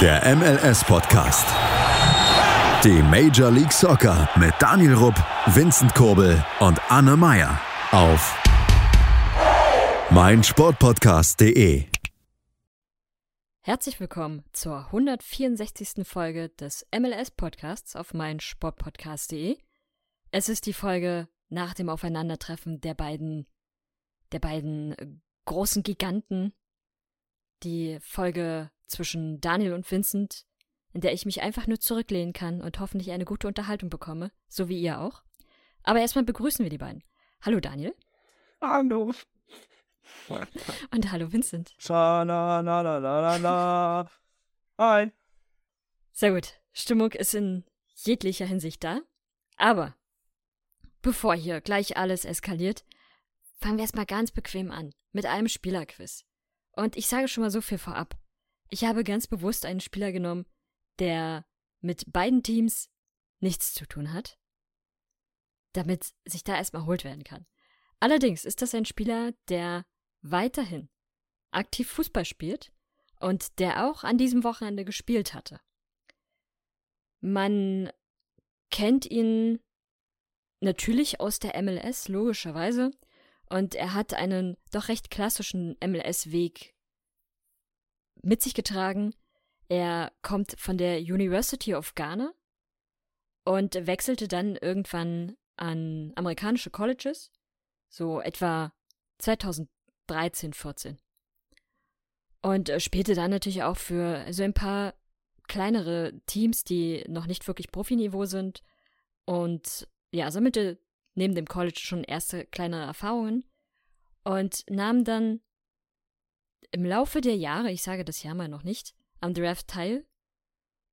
Der MLS-Podcast. Die Major League Soccer mit Daniel Rupp, Vincent Kurbel und Anne Meyer auf meinsportpodcast.de. Herzlich willkommen zur 164. Folge des MLS-Podcasts auf meinsportpodcast.de. Es ist die Folge nach dem Aufeinandertreffen der beiden, der beiden großen Giganten. Die Folge zwischen Daniel und Vincent, in der ich mich einfach nur zurücklehnen kann und hoffentlich eine gute Unterhaltung bekomme, so wie ihr auch. Aber erstmal begrüßen wir die beiden. Hallo Daniel. Hallo. Und hallo Vincent. Scha na na na na na. Hi. Sehr gut. Stimmung ist in jeglicher Hinsicht da. Aber bevor hier gleich alles eskaliert, fangen wir erstmal ganz bequem an mit einem Spielerquiz. Und ich sage schon mal so viel vorab. Ich habe ganz bewusst einen Spieler genommen, der mit beiden Teams nichts zu tun hat, damit sich da erstmal erholt werden kann. Allerdings ist das ein Spieler, der weiterhin aktiv Fußball spielt und der auch an diesem Wochenende gespielt hatte. Man kennt ihn natürlich aus der MLS, logischerweise, und er hat einen doch recht klassischen MLS-Weg mit sich getragen. Er kommt von der University of Ghana und wechselte dann irgendwann an amerikanische Colleges, so etwa 2013, 14. Und äh, spielte dann natürlich auch für so ein paar kleinere Teams, die noch nicht wirklich Profiniveau sind und ja, sammelte neben dem College schon erste kleinere Erfahrungen und nahm dann im Laufe der Jahre, ich sage das Jahr mal noch nicht, am Draft teil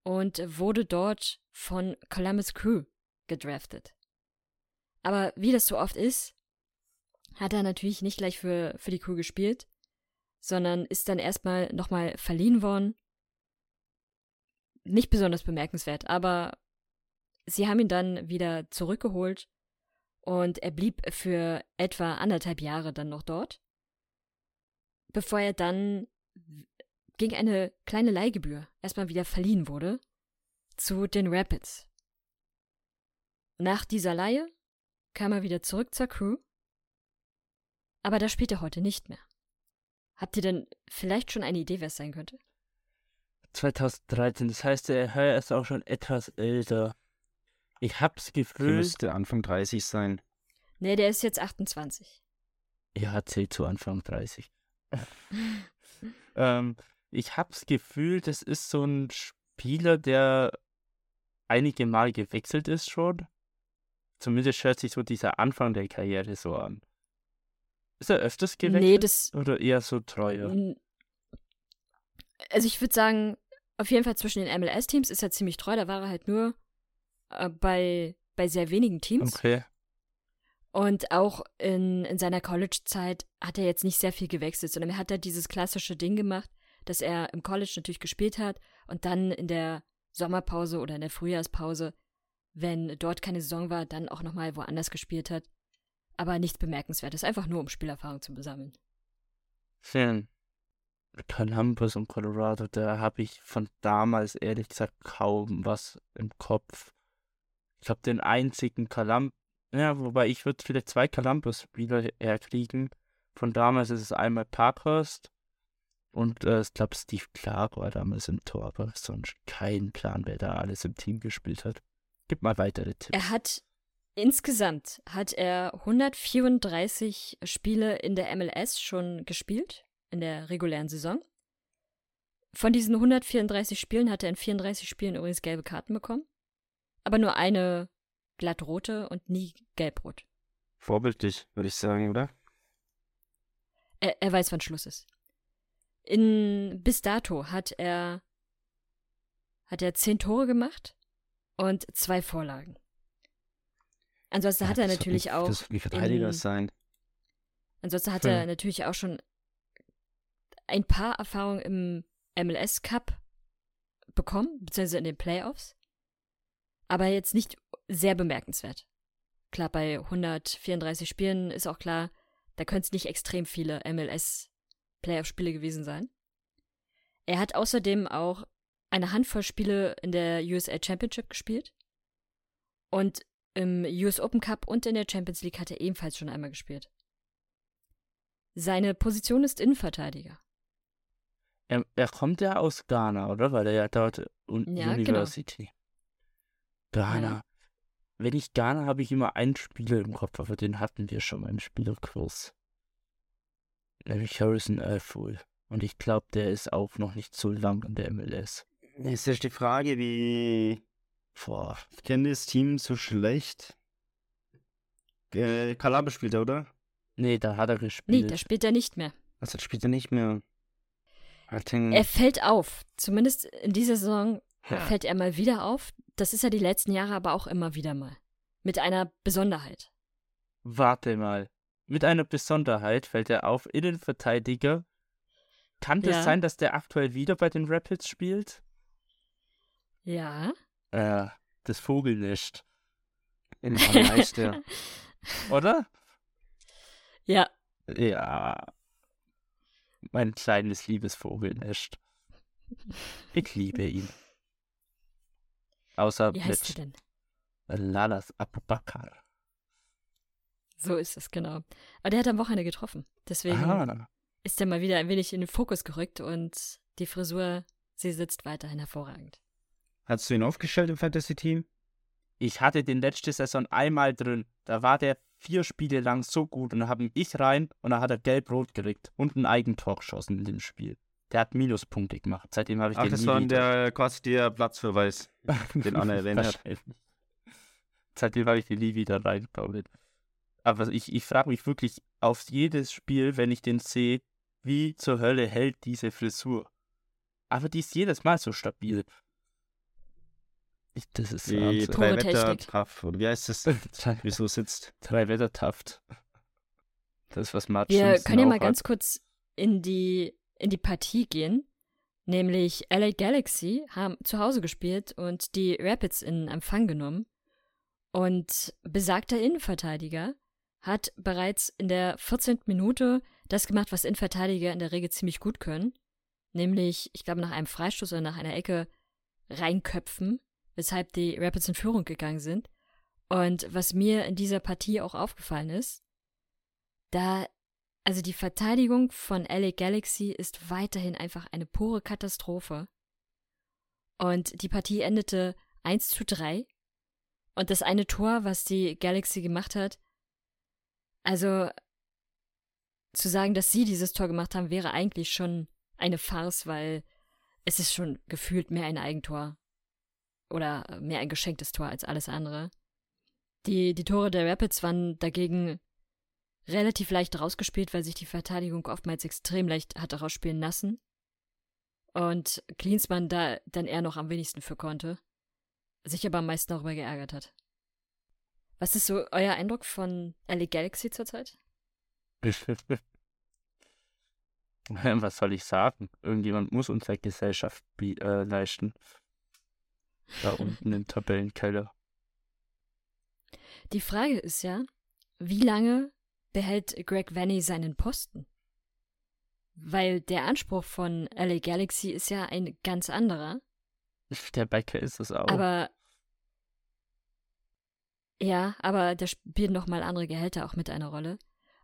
und wurde dort von Columbus Crew gedraftet. Aber wie das so oft ist, hat er natürlich nicht gleich für, für die Crew gespielt, sondern ist dann erstmal nochmal verliehen worden. Nicht besonders bemerkenswert, aber sie haben ihn dann wieder zurückgeholt und er blieb für etwa anderthalb Jahre dann noch dort bevor er dann gegen eine kleine Leihgebühr erstmal wieder verliehen wurde zu den Rapids. Nach dieser Leihe kam er wieder zurück zur Crew, aber da spielt er heute nicht mehr. Habt ihr denn vielleicht schon eine Idee, wer es sein könnte? 2013, das heißt, er ist auch schon etwas älter. Ich hab's Gefühl. Der müsste Anfang 30 sein. Nee, der ist jetzt 28. Ja, zählt zu Anfang 30. ähm, ich hab's Gefühl, das ist so ein Spieler, der einige Mal gewechselt ist schon. Zumindest hört sich so dieser Anfang der Karriere so an. Ist er öfters gewechselt? Nee, das. Oder eher so treuer? Also, ich würde sagen, auf jeden Fall zwischen den MLS-Teams ist er ziemlich treu. Da war er halt nur äh, bei, bei sehr wenigen Teams. Okay. Und auch in, in seiner College-Zeit hat er jetzt nicht sehr viel gewechselt, sondern er hat da dieses klassische Ding gemacht, dass er im College natürlich gespielt hat und dann in der Sommerpause oder in der Frühjahrspause, wenn dort keine Saison war, dann auch nochmal woanders gespielt hat. Aber nichts Bemerkenswertes, einfach nur um Spielerfahrung zu besammeln. Schön. Columbus und Colorado, da habe ich von damals ehrlich gesagt kaum was im Kopf. Ich glaube, den einzigen Columbus ja, wobei ich würde vielleicht zwei Columbus-Spieler herkriegen. Von damals ist es einmal Parkhurst und äh, ich glaube Steve Clark war damals im Tor, aber sonst kein Plan, wer da alles im Team gespielt hat. Gib mal weitere Tipps. Er hat insgesamt hat er 134 Spiele in der MLS schon gespielt in der regulären Saison. Von diesen 134 Spielen hat er in 34 Spielen übrigens gelbe Karten bekommen. Aber nur eine glattrote und nie gelbrot. Vorbildlich, würde ich sagen, oder? Er, er weiß, wann Schluss ist. In, bis dato hat er, hat er zehn Tore gemacht und zwei Vorlagen. Ansonsten ja, hat er natürlich auch. Das wie Verteidiger in, sein. Ansonsten hat hm. er natürlich auch schon ein paar Erfahrungen im MLS Cup bekommen, beziehungsweise in den Playoffs. Aber jetzt nicht sehr bemerkenswert. Klar, bei 134 Spielen ist auch klar, da können es nicht extrem viele MLS-Playoff-Spiele gewesen sein. Er hat außerdem auch eine Handvoll Spiele in der USA Championship gespielt. Und im US Open Cup und in der Champions League hat er ebenfalls schon einmal gespielt. Seine Position ist Innenverteidiger. Er, er kommt ja aus Ghana, oder? Weil er ja dort un Ja, genau. University. Ghana. Ja. Wenn ich Ghana habe ich immer einen Spieler im Kopf, aber den hatten wir schon mal im Spielerkurs. Nämlich Harrison Alfool. Und ich glaube, der ist auch noch nicht so lang in der MLS. Es ist die Frage, wie. Boah. Ich kenne das Team so schlecht. Äh, Kalabe spielt er, oder? Nee, da hat er Nee, gespielt. da spielt er nicht mehr. Also spielt er nicht mehr. Er fällt auf. Zumindest in dieser Saison Ja. fällt er mal wieder auf. Das ist ja die letzten Jahre aber auch immer wieder mal. Mit einer Besonderheit. Warte mal. Mit einer Besonderheit fällt er auf, Innenverteidiger. Kann das Ja. sein, dass der aktuell wieder bei den Rapids spielt? Ja. Äh, das Vogelnest. in der. Oder? Ja. Ja. Mein kleines liebes Vogelnest. Ich liebe ihn. Außer Wie heißt mit denn? Lalas Abubakar. So ist es, genau. Aber der hat am Wochenende getroffen. Deswegen Aha. ist er mal wieder ein wenig in den Fokus gerückt und die Frisur, sie sitzt weiterhin hervorragend. Hast du ihn aufgestellt im Fantasy-Team? Ich hatte den letzte Saison einmal drin. Da war der vier Spiele lang so gut und da habe ich rein und da hat er gelb-rot gekriegt und ein Eigentor geschossen in dem Spiel. Der hat Minuspunkte gemacht. Seitdem habe ich Ach, den das nie war wieder. der quasi der Platzverweis, den Anna erwähnt hat. Seitdem habe ich den nie wieder reingebaut. Aber ich, ich frage mich wirklich auf jedes Spiel, wenn ich den sehe, wie zur Hölle hält diese Frisur. Aber die ist jedes Mal so stabil. Ich, das ist Die drei Wetter. Taff, oder wie heißt das? Wieso sitzt? drei Wettertaft. Das ist was Martin Wir können ja mal ganz kurz in die, in die Partie gehen. Nämlich LA Galaxy haben zu Hause gespielt und die Rapids in Empfang genommen. Und besagter Innenverteidiger hat bereits in der 14. Minute das gemacht, was Innenverteidiger in der Regel ziemlich gut können. Nämlich, ich glaube, nach einem Freistoß oder nach einer Ecke reinköpfen, weshalb die Rapids in Führung gegangen sind. Und was mir in dieser Partie auch aufgefallen ist, da, also die Verteidigung von LA Galaxy ist weiterhin einfach eine pure Katastrophe. Und die Partie endete 1 zu 3. Und das eine Tor, was die Galaxy gemacht hat, also zu sagen, dass sie dieses Tor gemacht haben, wäre eigentlich schon eine Farce, weil es ist schon gefühlt mehr ein Eigentor oder mehr ein geschenktes Tor als alles andere. Die, die Tore der Rapids waren dagegen relativ leicht rausgespielt, weil sich die Verteidigung oftmals extrem leicht hatte rausspielen lassen. Und Klinsmann da dann eher noch am wenigsten für konnte. Sich aber am meisten darüber geärgert hat. Was ist so euer Eindruck von LA Galaxy zurzeit? Was soll ich sagen? Irgendjemand muss unsere Gesellschaft bi- äh, leisten. Da unten im Tabellenkeller. Die Frage ist ja, wie lange behält Greg Vanny seinen Posten? Weil der Anspruch von LA Galaxy ist ja ein ganz anderer. Der Bäcker ist es auch. Aber ja, aber da spielen noch mal andere Gehälter auch mit eine Rolle.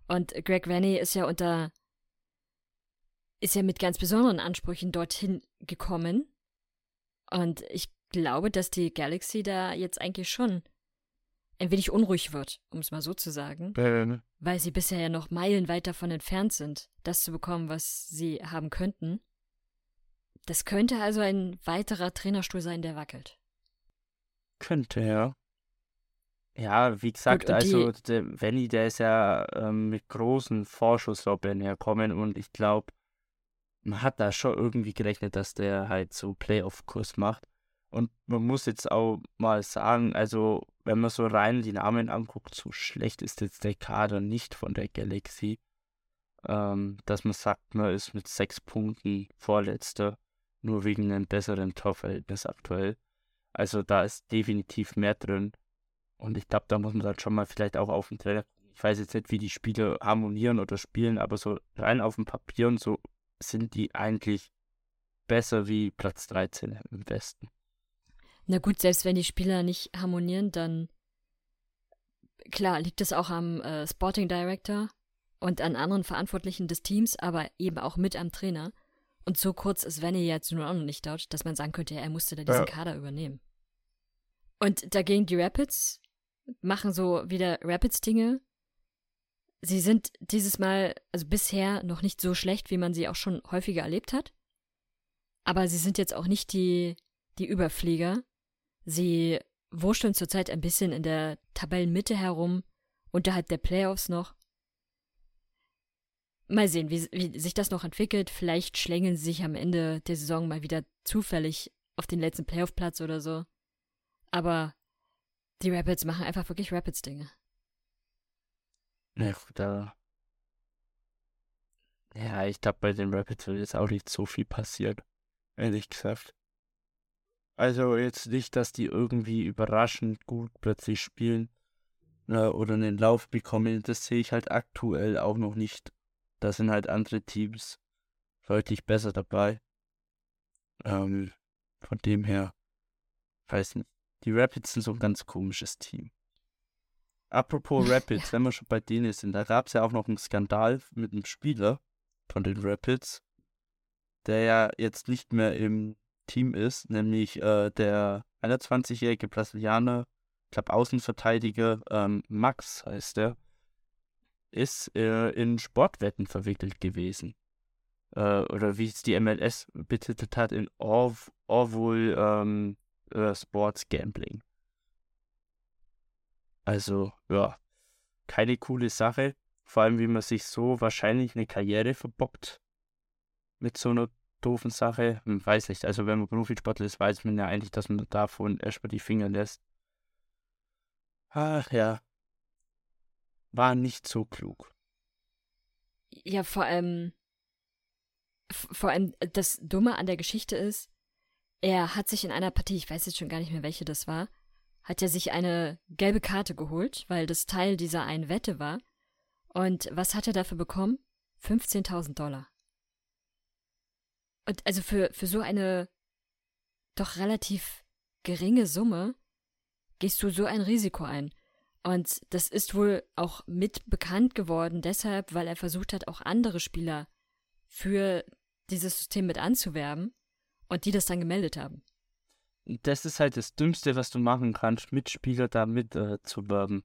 Und Greg Vanny ist ja unter ist ja mit ganz besonderen Ansprüchen dorthin gekommen. Und ich glaube, dass die Galaxy da jetzt eigentlich schon ein wenig unruhig wird, um es mal so zu sagen, Ähm, weil sie bisher ja noch meilenweit davon entfernt sind, das zu bekommen, was sie haben könnten. Das könnte also ein weiterer Trainerstuhl sein, der wackelt. könnte, ja. Ja, wie gesagt, Gut, also der Venny, der ist ja ähm, mit großen Vorschusslorbeeren herkommen und ich glaube, man hat da schon irgendwie gerechnet, dass der halt so Playoff-Kurs macht. Und man muss jetzt auch mal sagen, also wenn man so rein die Namen anguckt, so schlecht ist jetzt der Kader nicht von der Galaxy. Ähm, dass man sagt, man ist mit sechs Punkten Vorletzter, nur wegen einem besseren Torverhältnis aktuell. Also da ist definitiv mehr drin. Und ich glaube, da muss man dann schon mal vielleicht auch auf den Trainer. Ich weiß jetzt nicht, wie die Spieler harmonieren oder spielen, aber so rein auf dem Papier und so sind die eigentlich besser wie Platz 13 im Westen. Na gut, selbst wenn die Spieler nicht harmonieren, dann klar liegt es auch am äh, Sporting Director und an anderen Verantwortlichen des Teams, aber eben auch mit am Trainer. Und so kurz ist Venny jetzt nur auch noch nicht dort, dass man sagen könnte, er musste da diesen ja. Kader übernehmen. Und dagegen die Rapids machen so wieder Rapids-Dinge. Sie sind dieses Mal, also bisher, noch nicht so schlecht, wie man sie auch schon häufiger erlebt hat. Aber sie sind jetzt auch nicht die, die Überflieger. Sie wurschteln zurzeit ein bisschen in der Tabellenmitte herum, unterhalb der Playoffs noch. Mal sehen, wie, wie sich das noch entwickelt. Vielleicht schlängeln sie sich am Ende der Saison mal wieder zufällig auf den letzten Playoff-Platz oder so. Aber die Rapids machen einfach wirklich Rapids-Dinge. Ja, da. Ja, ich glaube, bei den Rapids wird jetzt auch nicht so viel passieren. Ehrlich gesagt. Also jetzt nicht, dass die irgendwie überraschend gut plötzlich spielen äh, oder einen Lauf bekommen. Das sehe ich halt aktuell auch noch nicht. Da sind halt andere Teams deutlich besser dabei. Ähm, von dem her, weiß nicht. Die Rapids sind so ein ganz komisches Team. Apropos Rapids, wenn wir schon bei denen sind, da gab es ja auch noch einen Skandal mit einem Spieler von den Rapids, der ja jetzt nicht mehr im Team ist, nämlich äh, der 21-jährige Brasilianer, ich glaube Außenverteidiger ähm, Max heißt er, ist äh, in Sportwetten verwickelt gewesen. Äh, oder wie es die MLS betitelt hat, in Orv Orville ähm, äh, Sports Gambling. Also, ja, keine coole Sache. Vor allem, wie man sich so wahrscheinlich eine Karriere verbockt mit so einer doofen Sache. Hm, weiß nicht. Also wenn man Profisportler ist, weiß man ja eigentlich, dass man davon erstmal die Finger lässt. Ach ja. War nicht so klug. Ja, vor allem. Vor allem das Dumme an der Geschichte ist, er hat sich in einer Partie, ich weiß jetzt schon gar nicht mehr, welche das war, hat er sich eine gelbe Karte geholt, weil das Teil dieser einen Wette war. Und was hat er dafür bekommen? 15.000 Dollar. Und also für, für so eine doch relativ geringe Summe gehst du so ein Risiko ein. Und das ist wohl auch mit bekannt geworden, deshalb, weil er versucht hat, auch andere Spieler für dieses System mit anzuwerben und die das dann gemeldet haben. Das ist halt das Dümmste, was du machen kannst, Mitspieler da mit äh, zu werben.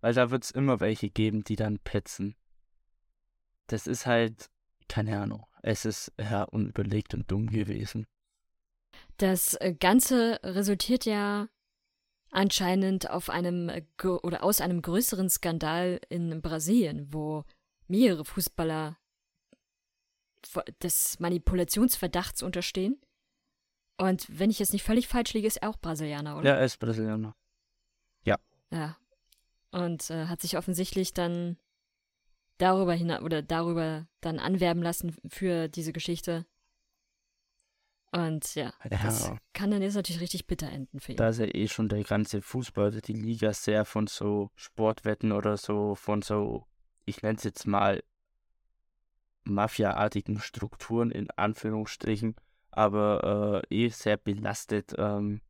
Weil da wird es immer welche geben, die dann petzen. Das ist halt, keine Ahnung. Es ist ja unüberlegt und dumm gewesen. Das äh, Ganze resultiert ja anscheinend auf einem äh, oder aus einem größeren Skandal in Brasilien, wo mehrere Fußballer des Manipulationsverdachts unterstehen. Und wenn ich jetzt nicht völlig falsch liege, ist er auch Brasilianer, oder? Ja, er ist Brasilianer. Ja. Ja. Und äh, hat sich offensichtlich dann darüber hinaus oder darüber dann anwerben lassen für diese Geschichte. Und ja, ja, das kann dann jetzt natürlich richtig bitter enden für ihn. Da ist ja eh schon der ganze Fußball, die Liga sehr von so Sportwetten oder so, von so, ich nenne es jetzt mal, Mafia-artigen Strukturen in Anführungsstrichen, aber äh, eh sehr belastet. Ähm,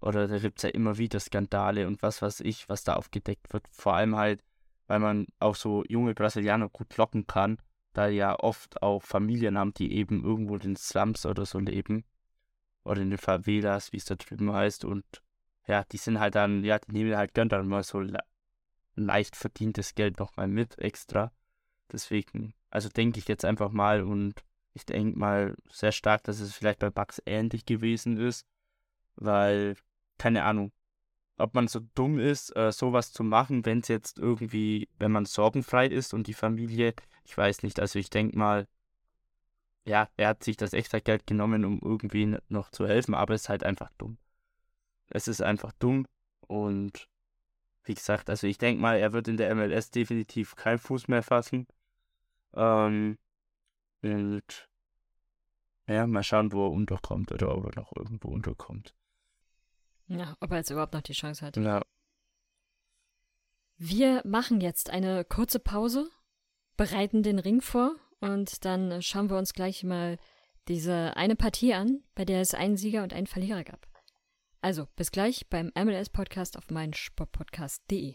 oder da gibt es ja immer wieder Skandale und was weiß ich, was da aufgedeckt wird. Vor allem halt weil man auch so junge Brasilianer gut locken kann, da ja oft auch Familien haben, die eben irgendwo in den Slums oder so leben. Oder in den Favelas, wie es da drüben heißt. Und ja, die sind halt dann, ja, die nehmen halt gern dann mal so le leicht verdientes Geld nochmal mit extra. Deswegen, also denke ich jetzt einfach mal und ich denke mal sehr stark, dass es vielleicht bei Bugs ähnlich gewesen ist, weil, keine Ahnung, ob man so dumm ist, äh, sowas zu machen, wenn es jetzt irgendwie, wenn man sorgenfrei ist und die Familie, ich weiß nicht, also ich denke mal, ja, er hat sich das extra Geld genommen, um irgendwie noch zu helfen, aber es ist halt einfach dumm. Es ist einfach dumm und wie gesagt, also ich denke mal, er wird in der MLS definitiv keinen Fuß mehr fassen. Ähm, und ja, mal schauen, wo er unterkommt oder ob er noch irgendwo unterkommt. Ja, ob er jetzt überhaupt noch die Chance hat. Ja. Wir machen jetzt eine kurze Pause, bereiten den Ring vor und dann schauen wir uns gleich mal diese eine Partie an, bei der es einen Sieger und einen Verlierer gab. Also, bis gleich beim MLS-Podcast auf meinsportpodcast.de.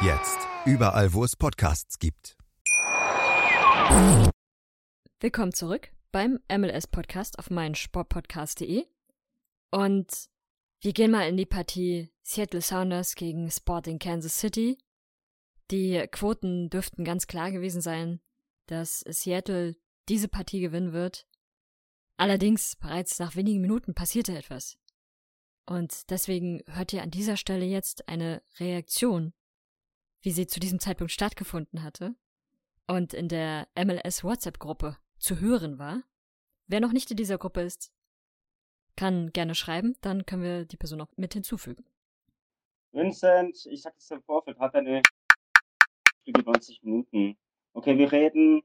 Jetzt überall, wo es Podcasts gibt. Willkommen zurück beim MLS-Podcast auf meinsportpodcast.de. Und wir gehen mal in die Partie Seattle Sounders gegen Sporting Kansas City. Die Quoten dürften ganz klar gewesen sein, dass Seattle diese Partie gewinnen wird. Allerdings bereits nach wenigen Minuten passierte etwas. Und deswegen hört ihr an dieser Stelle jetzt eine Reaktion, wie sie zu diesem Zeitpunkt stattgefunden hatte und in der MLS WhatsApp-Gruppe zu hören war. Wer noch nicht in dieser Gruppe ist, kann gerne schreiben, dann können wir die Person noch mit hinzufügen. Vincent, ich sag es im Vorfeld, hat eine Spiel 90 Minuten. Okay, wir reden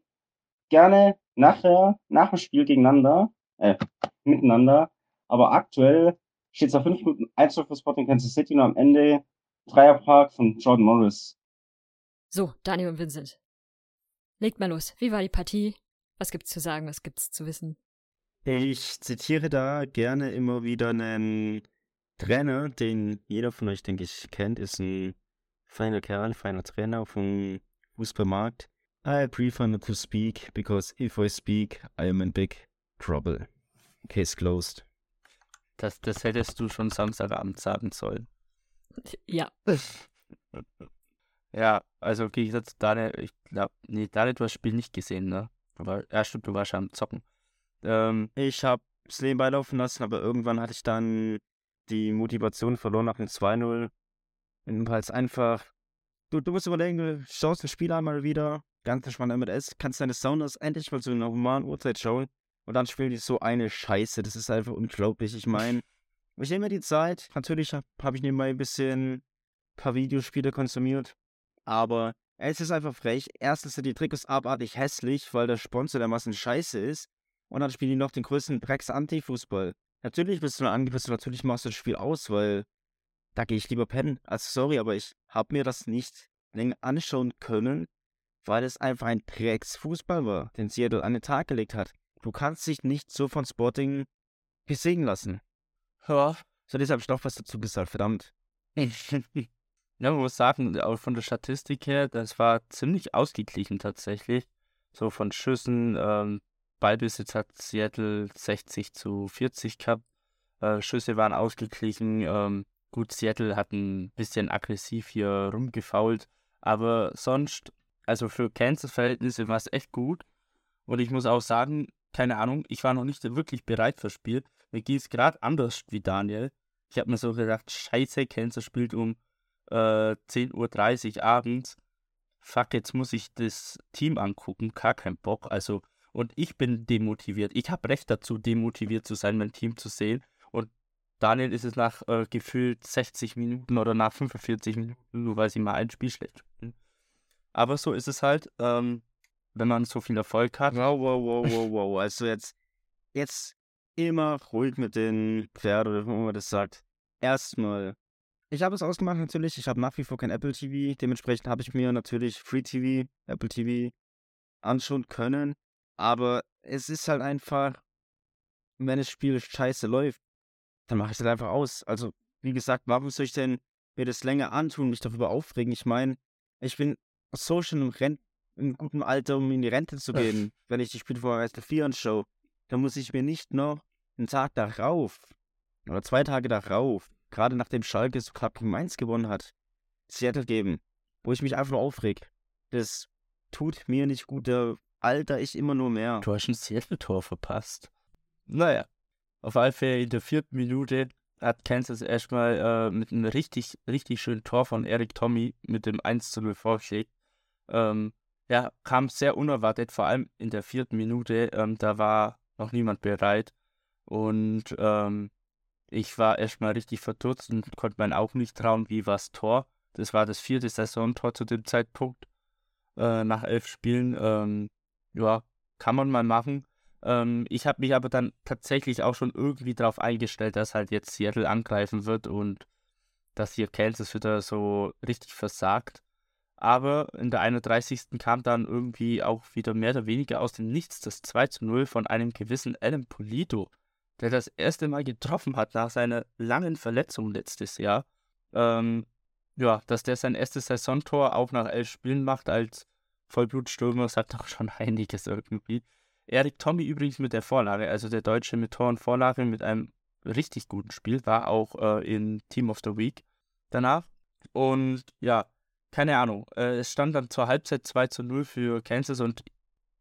gerne nachher, nach dem Spiel gegeneinander, äh, miteinander, aber aktuell steht es auf 5 Minuten 1 für Sporting Kansas City und am Ende Dreierpark von Jordan Morris. So, Daniel und Vincent. Legt mal los. Wie war die Partie? Was gibt's zu sagen? Was gibt's zu wissen? Ich zitiere da gerne immer wieder einen Trainer, den jeder von euch, denke ich, kennt, ist ein feiner Kerl, feiner Trainer vom Fußballmarkt. I prefer not to speak, because if I speak, I am in big trouble. Case closed. Das, das hättest du schon Samstagabend sagen sollen. Ja. Ja, also gehe ich jetzt Daniel, ich glaube, nee, Daniel, du hast das Spiel nicht gesehen, ne? Aber ja, stimmt, du warst ja am Zocken. Ähm, Ich habe das Leben beilaufen lassen, aber irgendwann hatte ich dann die Motivation verloren nach dem 2-0. Und Weil es einfach, du, du musst überlegen, du schaust das Spiel einmal wieder, ganz entspannt MLS, kannst deine Sounders endlich mal zu einer humanen Uhrzeit schauen und dann spielen die so eine Scheiße. Das ist einfach unglaublich. Ich meine, ich nehme mir die Zeit. Natürlich habe hab ich nebenbei ein bisschen ein paar Videospiele konsumiert, aber es ist einfach frech. Erstens sind die Trikots abartig hässlich, weil der Sponsor dermaßen scheiße ist. Und dann spielen die noch den größten Drecks-Anti-Fußball. Natürlich bist du angepasst, natürlich machst du das Spiel aus, weil da gehe ich lieber pennen. Also sorry, aber ich habe mir das nicht länger anschauen können, weil es einfach ein Drecks-Fußball war, den Seattle an den Tag gelegt hat. Du kannst dich nicht so von Sporting besiegen lassen. ja, So, deshalb habe ich noch was dazu gesagt, verdammt. Ja, man muss sagen, auch von der Statistik her, das war ziemlich ausgeglichen tatsächlich. So von Schüssen, ähm, Ballbesitz hat Seattle 60 zu 40 gehabt. Äh, Schüsse waren ausgeglichen. Ähm, gut, Seattle hat ein bisschen aggressiv hier rumgefault. Aber sonst, also für Kansas-Verhältnisse war es echt gut. Und ich muss auch sagen, keine Ahnung, ich war noch nicht wirklich bereit fürs Spiel. Mir ging es gerade anders wie Daniel. Ich habe mir so gedacht, scheiße, Kansas spielt um äh, 10.30 Uhr abends. Fuck, jetzt muss ich das Team angucken, gar kein Bock. Also, und ich bin demotiviert. Ich habe Recht dazu, demotiviert zu sein, mein Team zu sehen. Und Daniel ist es nach äh, gefühlt 60 Minuten oder nach 45 Minuten, nur weil sie mal ein Spiel schlecht spielen. Aber so ist es halt, ähm, wenn man so viel Erfolg hat. Wow, wow, wow, wow, wow. Also jetzt, jetzt immer ruhig mit den Pferden wie man das sagt. Erstmal, ich habe es ausgemacht natürlich. Ich habe nach wie vor kein Apple TV. Dementsprechend habe ich mir natürlich Free TV, Apple TV anschauen können. Aber es ist halt einfach, wenn das Spiel scheiße läuft, dann mache ich das einfach aus. Also, wie gesagt, warum soll ich denn mir das länger antun, mich darüber aufregen? Ich meine, ich bin so schon im, Ren im guten Alter, um in die Rente zu gehen, wenn ich die Spiele vorher erst der 4 anschaue. Dann muss ich mir nicht noch einen Tag darauf oder zwei Tage darauf, gerade nachdem Schalke so knapp gegen Mainz gewonnen hat, Seattle geben, wo ich mich einfach nur aufreg. Das tut mir nicht gut, da alter ich immer nur mehr. Du hast ein Seattle-Tor verpasst. Naja, auf alle Fälle in der vierten Minute hat Kansas erstmal äh, mit einem richtig, richtig schönen Tor von Eric Tommy mit dem 1 zu 0 vorgelegt. Ähm, ja, kam sehr unerwartet, vor allem in der vierten Minute. Ähm, da war noch niemand bereit. Und ähm, ich war erstmal richtig verdutzt und konnte meinen Augen nicht trauen, wie war das Tor. Das war das vierte Saisontor zu dem Zeitpunkt äh, nach elf Spielen. Ähm, ja, kann man mal machen. Ähm, ich habe mich aber dann tatsächlich auch schon irgendwie darauf eingestellt, dass halt jetzt Seattle angreifen wird und dass hier Kansas wieder so richtig versagt. Aber in der 31. kam dann irgendwie auch wieder mehr oder weniger aus dem Nichts das 2 zu 0 von einem gewissen Alan Polito, der das erste Mal getroffen hat nach seiner langen Verletzung letztes Jahr. Ähm, ja, dass der sein erstes Saisontor auch nach elf Spielen macht als Vollblutstürmer, sagt doch schon einiges irgendwie. Erik Tommy übrigens mit der Vorlage, also der Deutsche mit Tor und Vorlage mit einem richtig guten Spiel, war auch äh, in Team of the Week danach. Und ja, keine Ahnung. Äh, es stand dann zur Halbzeit 2 zu 0 für Kansas und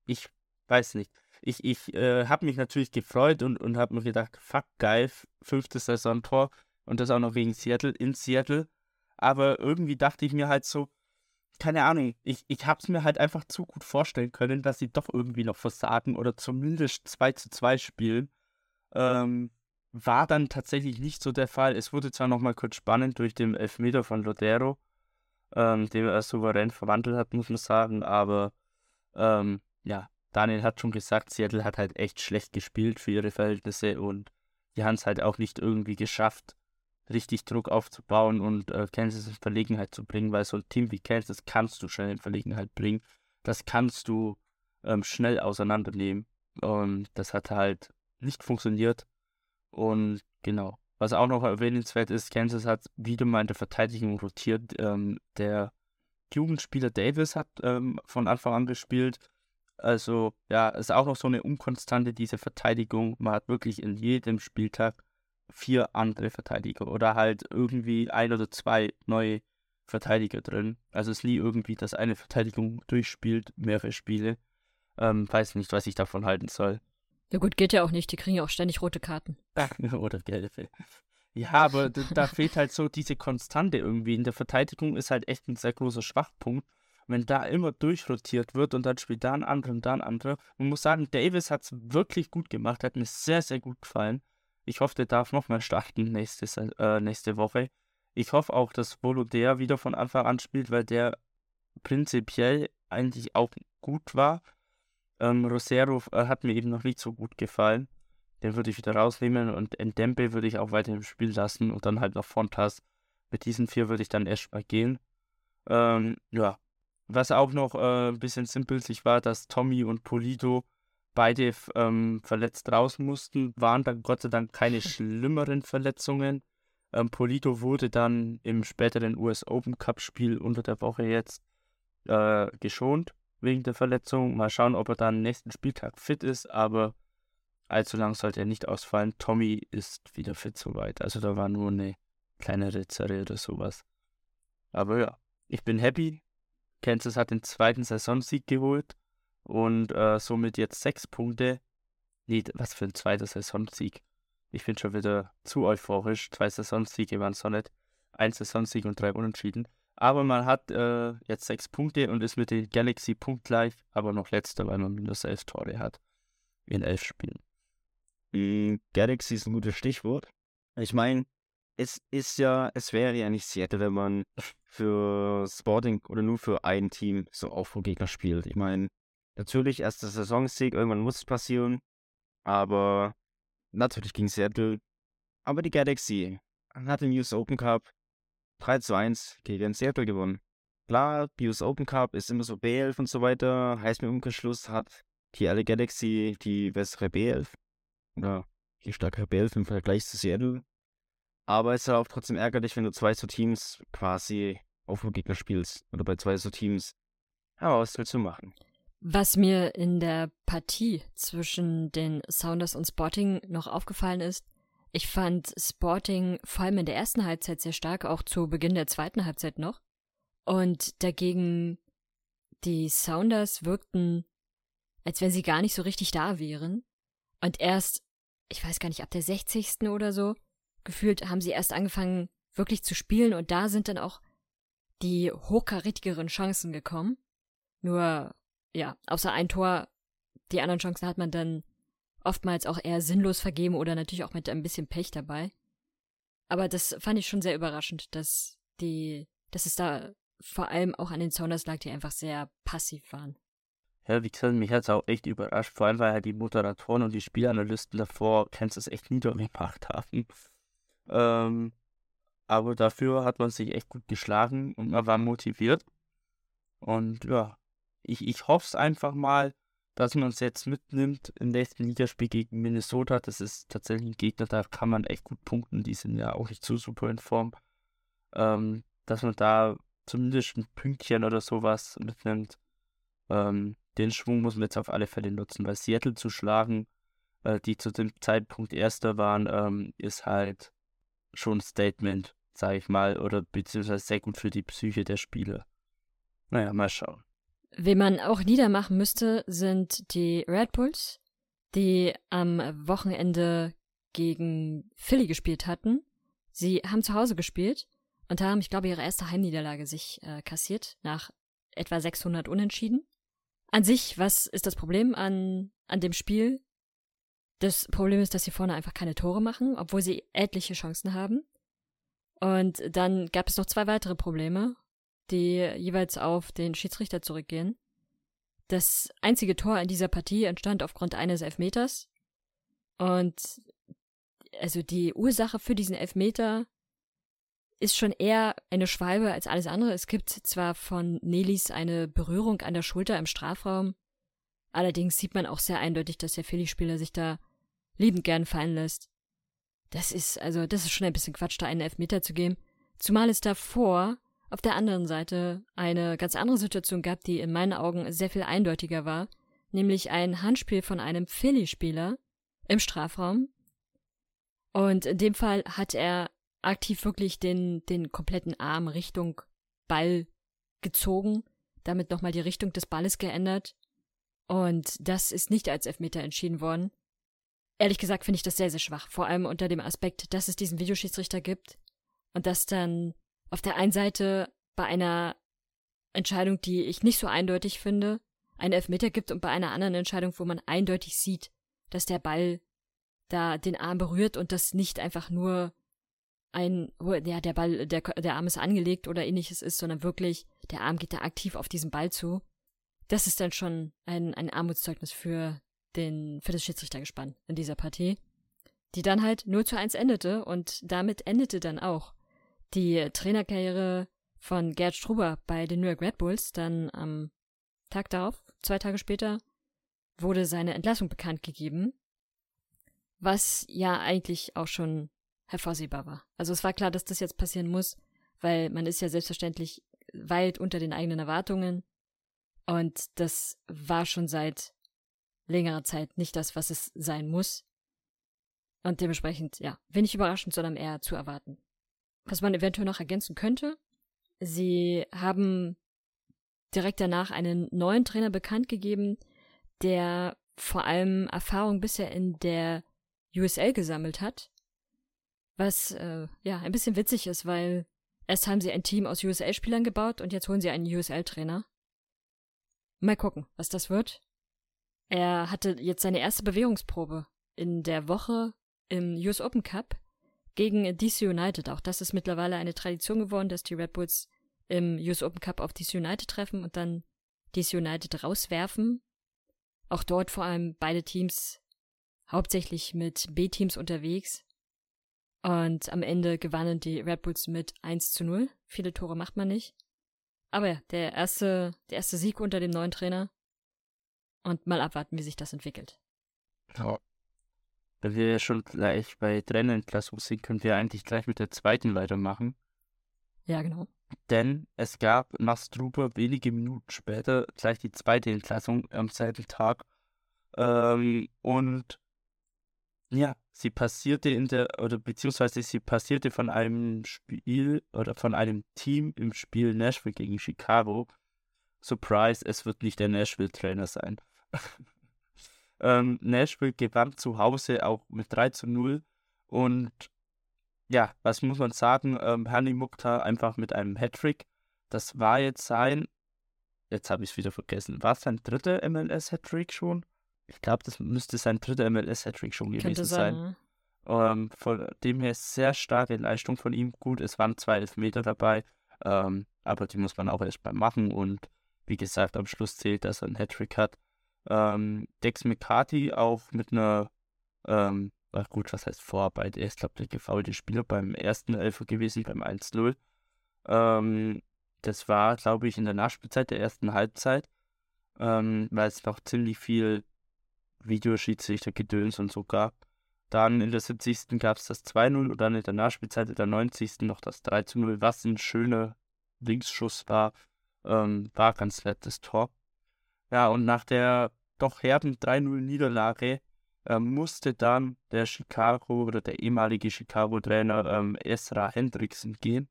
ich weiß nicht. Ich, ich äh, habe mich natürlich gefreut und, und habe mir gedacht, fuck, geil, fünftes Saisontor und das auch noch gegen Seattle, in Seattle. Aber irgendwie dachte ich mir halt so, keine Ahnung, ich, ich habe es mir halt einfach zu gut vorstellen können, dass sie doch irgendwie noch versagen oder zumindest 2 zu 2 spielen. Ähm, war dann tatsächlich nicht so der Fall. Es wurde zwar nochmal kurz spannend durch den Elfmeter von Lodero, ähm, den er souverän verwandelt hat, muss man sagen, aber ähm, ja, Daniel hat schon gesagt, Seattle hat halt echt schlecht gespielt für ihre Verhältnisse und die haben es halt auch nicht irgendwie geschafft, richtig Druck aufzubauen und äh, Kansas in Verlegenheit zu bringen, weil so ein Team wie Kansas kannst du schnell in Verlegenheit bringen. Das kannst du ähm, schnell auseinandernehmen. Und das hat halt nicht funktioniert. Und genau. Was auch noch erwähnenswert ist, Kansas hat wieder mal in der Verteidigung rotiert. Ähm, der Jugendspieler Davis hat ähm, von Anfang an gespielt. Also, ja, ist auch noch so eine Unkonstante, diese Verteidigung. Man hat wirklich in jedem Spieltag vier andere Verteidiger oder halt irgendwie ein oder zwei neue Verteidiger drin. Also es ist nie irgendwie, dass eine Verteidigung durchspielt, mehrere Spiele. Ähm, weiß nicht, was ich davon halten soll. Ja gut, geht ja auch nicht, die kriegen ja auch ständig rote Karten. oder gelbe. Ja, aber da fehlt halt so diese Konstante irgendwie. In der Verteidigung ist halt echt ein sehr großer Schwachpunkt. Wenn da immer durchrotiert wird und dann spielt da ein anderer und da ein anderer. Man muss sagen, Davis hat es wirklich gut gemacht, hat mir sehr, sehr gut gefallen. Ich hoffe, der darf nochmal starten nächste, äh, nächste Woche. Ich hoffe auch, dass Volodea wieder von Anfang an spielt, weil der prinzipiell eigentlich auch gut war. Ähm, Rosero äh, hat mir eben noch nicht so gut gefallen. Den würde ich wieder rausnehmen und Endempe würde ich auch weiter im Spiel lassen und dann halt noch Fontas. Mit diesen vier würde ich dann erstmal gehen. Ähm, ja. Was auch noch äh, ein bisschen simpelsig war, dass Tommy und Polito beide ähm, verletzt raus mussten, waren dann Gott sei Dank keine schlimmeren Verletzungen. Ähm, Polito wurde dann im späteren US Open Cup Spiel unter der Woche jetzt äh, geschont wegen der Verletzung. Mal schauen, ob er dann nächsten Spieltag fit ist, aber allzu lang sollte er nicht ausfallen. Tommy ist wieder fit soweit. Also da war nur eine kleinere Zerre oder sowas. Aber ja, ich bin happy. Kansas hat den zweiten Saisonsieg geholt und äh, somit jetzt sechs Punkte. Nee, was für ein zweiter Saisonsieg. Ich bin schon wieder zu euphorisch. Zwei Saisonsiege waren noch nicht. Ein Saisonsieg und drei Unentschieden. Aber man hat äh, jetzt sechs Punkte und ist mit den Galaxy punktgleich, aber noch letzter, weil man minus elf Tore hat in elf Spielen. Mm, Galaxy ist ein gutes Stichwort. Ich meine, es ist ja, es wäre ja nicht Seattle, wenn man für Sporting oder nur für ein Team so Aufruhrgegner spielt. Ich meine, Natürlich erster Saisonsieg, irgendwann muss es passieren. Aber natürlich ging Seattle. Aber die Galaxy hat den US Open Cup 3 zu 1 gegen Seattle gewonnen. Klar, US Open Cup ist immer so B11 und so weiter. Heißt mir im Umkehrschluss hat die alle Galaxy die bessere B11. Oder die stärkere B11 im Vergleich zu Seattle. Aber es ist auch trotzdem ärgerlich, wenn du zwei so Teams quasi auf Gegner spielst. Oder bei zwei so Teams. Aber was willst du machen? Was mir in der Partie zwischen den Sounders und Sporting noch aufgefallen ist, ich fand Sporting vor allem in der ersten Halbzeit sehr stark, auch zu Beginn der zweiten Halbzeit noch. Und dagegen die Sounders wirkten, als wenn sie gar nicht so richtig da wären. Und erst, ich weiß gar nicht, ab der 60. oder so, gefühlt haben sie erst angefangen, wirklich zu spielen und da sind dann auch die hochkarätigeren Chancen gekommen. Nur ja, außer ein Tor, die anderen Chancen hat man dann oftmals auch eher sinnlos vergeben oder natürlich auch mit ein bisschen Pech dabei. Aber das fand ich schon sehr überraschend, dass die, dass es da vor allem auch an den Sounders lag, die einfach sehr passiv waren. Ja, wie gesagt, mich hat es auch echt überrascht, vor allem weil halt die Moderatoren und die Spielanalysten davor Kansas echt niedergemacht haben. Ähm, aber dafür hat man sich echt gut geschlagen und man war motiviert. Und ja, ich, ich hoffe es einfach mal, dass man es jetzt mitnimmt im nächsten Ligaspiel gegen Minnesota. Das ist tatsächlich ein Gegner, da kann man echt gut punkten. Die sind ja auch nicht so super in Form. Ähm, dass man da zumindest ein Pünktchen oder sowas mitnimmt. Ähm, den Schwung muss man jetzt auf alle Fälle nutzen, weil Seattle zu schlagen, äh, die zu dem Zeitpunkt Erster waren, ähm, ist halt schon ein Statement, sage ich mal, oder beziehungsweise sehr gut für die Psyche der Spieler. Naja, mal schauen. Wen man auch niedermachen müsste, sind die Red Bulls, die am Wochenende gegen Philly gespielt hatten. Sie haben zu Hause gespielt und haben, ich glaube, ihre erste Heimniederlage sich äh, kassiert, nach etwa 600 Unentschieden. An sich, was ist das Problem an, an dem Spiel? Das Problem ist, dass sie vorne einfach keine Tore machen, obwohl sie etliche Chancen haben. Und dann gab es noch zwei weitere Probleme, die jeweils auf den Schiedsrichter zurückgehen. Das einzige Tor in dieser Partie entstand aufgrund eines Elfmeters. Und also die Ursache für diesen Elfmeter ist schon eher eine Schwalbe als alles andere. Es gibt zwar von Nelis eine Berührung an der Schulter im Strafraum, allerdings sieht man auch sehr eindeutig, dass der Philly-Spieler sich da liebend gern fallen lässt. Das ist, also, das ist schon ein bisschen Quatsch, da einen Elfmeter zu geben. Zumal es davor auf der anderen Seite eine ganz andere Situation gab, die in meinen Augen sehr viel eindeutiger war, nämlich ein Handspiel von einem Philly-Spieler im Strafraum. Und in dem Fall hat er aktiv wirklich den, den kompletten Arm Richtung Ball gezogen, damit nochmal die Richtung des Balles geändert. Und das ist nicht als Elfmeter entschieden worden. Ehrlich gesagt finde ich das sehr, sehr schwach. Vor allem unter dem Aspekt, dass es diesen Videoschiedsrichter gibt und dass dann auf der einen Seite bei einer Entscheidung, die ich nicht so eindeutig finde, einen Elfmeter gibt und bei einer anderen Entscheidung, wo man eindeutig sieht, dass der Ball da den Arm berührt und das nicht einfach nur ein, ja, der Ball, der, der Arm ist angelegt oder ähnliches ist, sondern wirklich, der Arm geht da aktiv auf diesen Ball zu. Das ist dann schon ein, ein Armutszeugnis für den, für das Schiedsrichtergespann in dieser Partie, die dann halt 0 zu 1 endete und damit endete dann auch die Trainerkarriere von Gerd Struber bei den New York Red Bulls. Dann am Tag darauf, zwei Tage später, wurde seine Entlassung bekannt gegeben, was ja eigentlich auch schon hervorsehbar war. Also es war klar, dass das jetzt passieren muss, weil man ist ja selbstverständlich weit unter den eigenen Erwartungen. Und das war schon seit längerer Zeit nicht das, was es sein muss. Und dementsprechend, ja, wenig überraschend, sondern eher zu erwarten. Was man eventuell noch ergänzen könnte, sie haben direkt danach einen neuen Trainer bekannt gegeben, der vor allem Erfahrung bisher in der USL gesammelt hat was äh, ja ein bisschen witzig ist, weil erst haben sie ein Team aus USL-Spielern gebaut und jetzt holen sie einen USL-Trainer. Mal gucken, was das wird. Er hatte jetzt seine erste Bewährungsprobe in der Woche im US Open Cup gegen DC United. Auch das ist mittlerweile eine Tradition geworden, dass die Red Bulls im US Open Cup auf DC United treffen und dann DC United rauswerfen. Auch dort vor allem beide Teams hauptsächlich mit B-Teams unterwegs. Und am Ende gewannen die Red Bulls mit 1 zu 0. Viele Tore macht man nicht. Aber ja, der erste, der erste Sieg unter dem neuen Trainer. Und mal abwarten, wie sich das entwickelt. Ja. Wenn wir ja schon gleich bei Trainerentlassung sind, können wir eigentlich gleich mit der zweiten weitermachen. Ja, genau. Denn es gab nach Struber wenige Minuten später gleich die zweite Entlassung am selben Tag. Ähm, und ja, sie passierte in der, oder beziehungsweise sie passierte von einem Spiel oder von einem Team im Spiel Nashville gegen Chicago. Surprise, es wird nicht der Nashville-Trainer sein. ähm, Nashville gewann zu Hause auch mit 3 zu 0 und ja, was muss man sagen? Ähm, Hani Mukhtar einfach mit einem Hattrick. Das war jetzt sein jetzt habe ich es wieder vergessen. War es sein dritter MLS-Hattrick schon? Ich glaube, das müsste sein dritter MLS-Hattrick schon gewesen Könnte sein. sein. Ähm, von dem her sehr starke Leistung von ihm. Gut, es waren zwei Elfmeter dabei, ähm, aber die muss man auch erst mal machen und wie gesagt, am Schluss zählt, dass er einen Hattrick hat. Ähm, Dex McCarthy auch mit einer, ähm, ach gut, was heißt Vorarbeit? Er ist, glaube ich, der gefaulte Spieler beim ersten Elfer gewesen, beim 1-0. Ähm, das war, glaube ich, in der Nachspielzeit der ersten Halbzeit, ähm, weil es noch ziemlich viel Videoschiedsrichter-Gedöns und so gab. Dann in der 70. gab es das 2-0 und dann in der Nachspielzeit in der 90. noch das 3-0, was ein schöner Linksschuss war. Ähm, war ganz nettes Tor. Ja, und nach der doch herben 3-0-Niederlage ähm, musste dann der Chicago oder der ehemalige Chicago-Trainer ähm, Esra Hendrickson gehen.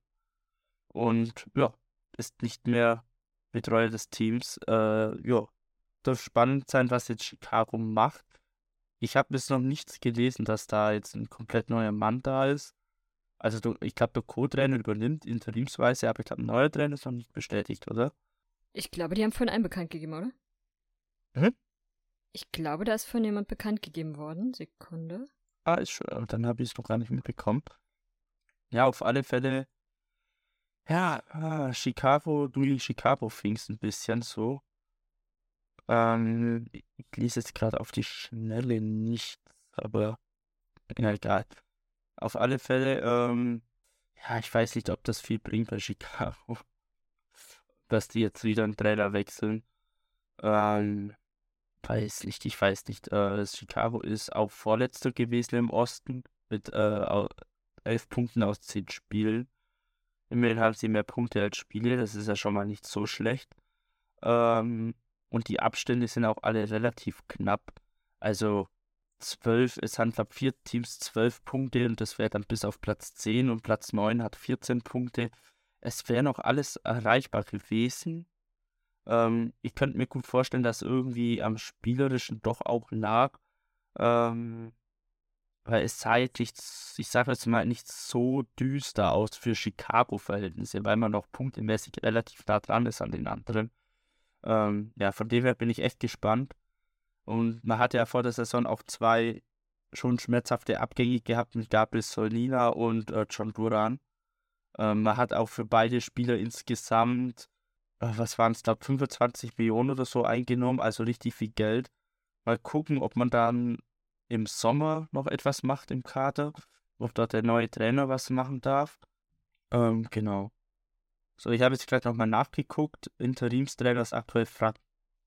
Und ja, ist nicht mehr Betreuer des Teams. Äh, ja, darf spannend sein, was jetzt Chicago macht. Ich habe bis noch nichts gelesen, dass da jetzt ein komplett neuer Mann da ist. Also ich glaube, der Co-Trainer übernimmt interimsweise, aber ich glaube, ein neuer Trainer ist noch nicht bestätigt, oder? Ich glaube, die haben vorhin einen bekannt gegeben, oder? Mhm. Ich glaube, da ist vorhin jemand bekannt gegeben worden. Sekunde. Ah, ist schon, dann habe ich es noch gar nicht mitbekommen. Ja, auf alle Fälle. Ja, ah, Chicago, du Chicago fingst ein bisschen so. Ähm, ich lese jetzt gerade auf die Schnelle nichts, aber ja, egal. Auf alle Fälle, ähm, ja, ich weiß nicht, ob das viel bringt bei Chicago. Dass die jetzt wieder einen Trainer wechseln. Ähm, weiß nicht, ich weiß nicht. Äh, Chicago ist auch Vorletzter gewesen im Osten mit äh, elf Punkten aus zehn Spielen. Immerhin haben sie mehr Punkte als Spiele, das ist ja schon mal nicht so schlecht. Ähm, und die Abstände sind auch alle relativ knapp. Also zwölf, es haben glaube vier Teams zwölf Punkte und das wäre dann bis auf Platz 10 und Platz 9 hat 14 Punkte. Es wäre noch alles erreichbar gewesen. Ähm, ich könnte mir gut vorstellen, dass irgendwie am Spielerischen doch auch lag. Ähm, weil es nicht, ich sage jetzt mal, nicht so düster aus für Chicago-Verhältnisse, weil man noch punktemäßig relativ nah dran ist an den anderen. Ähm, ja, von dem her bin ich echt gespannt. Und man hatte ja vor der Saison auch zwei schon schmerzhafte Abgänge gehabt mit Gabriel Solina und äh, John Duran. Ähm, man hat auch für beide Spieler insgesamt, was waren es, glaube 25 Millionen oder so eingenommen, also richtig viel Geld. Mal gucken, ob man dann im Sommer noch etwas macht im Kader, ob dort der neue Trainer was machen darf. Ähm, genau. So, ich habe jetzt gleich nochmal nachgeguckt. Interimstrainer ist aktuell Frank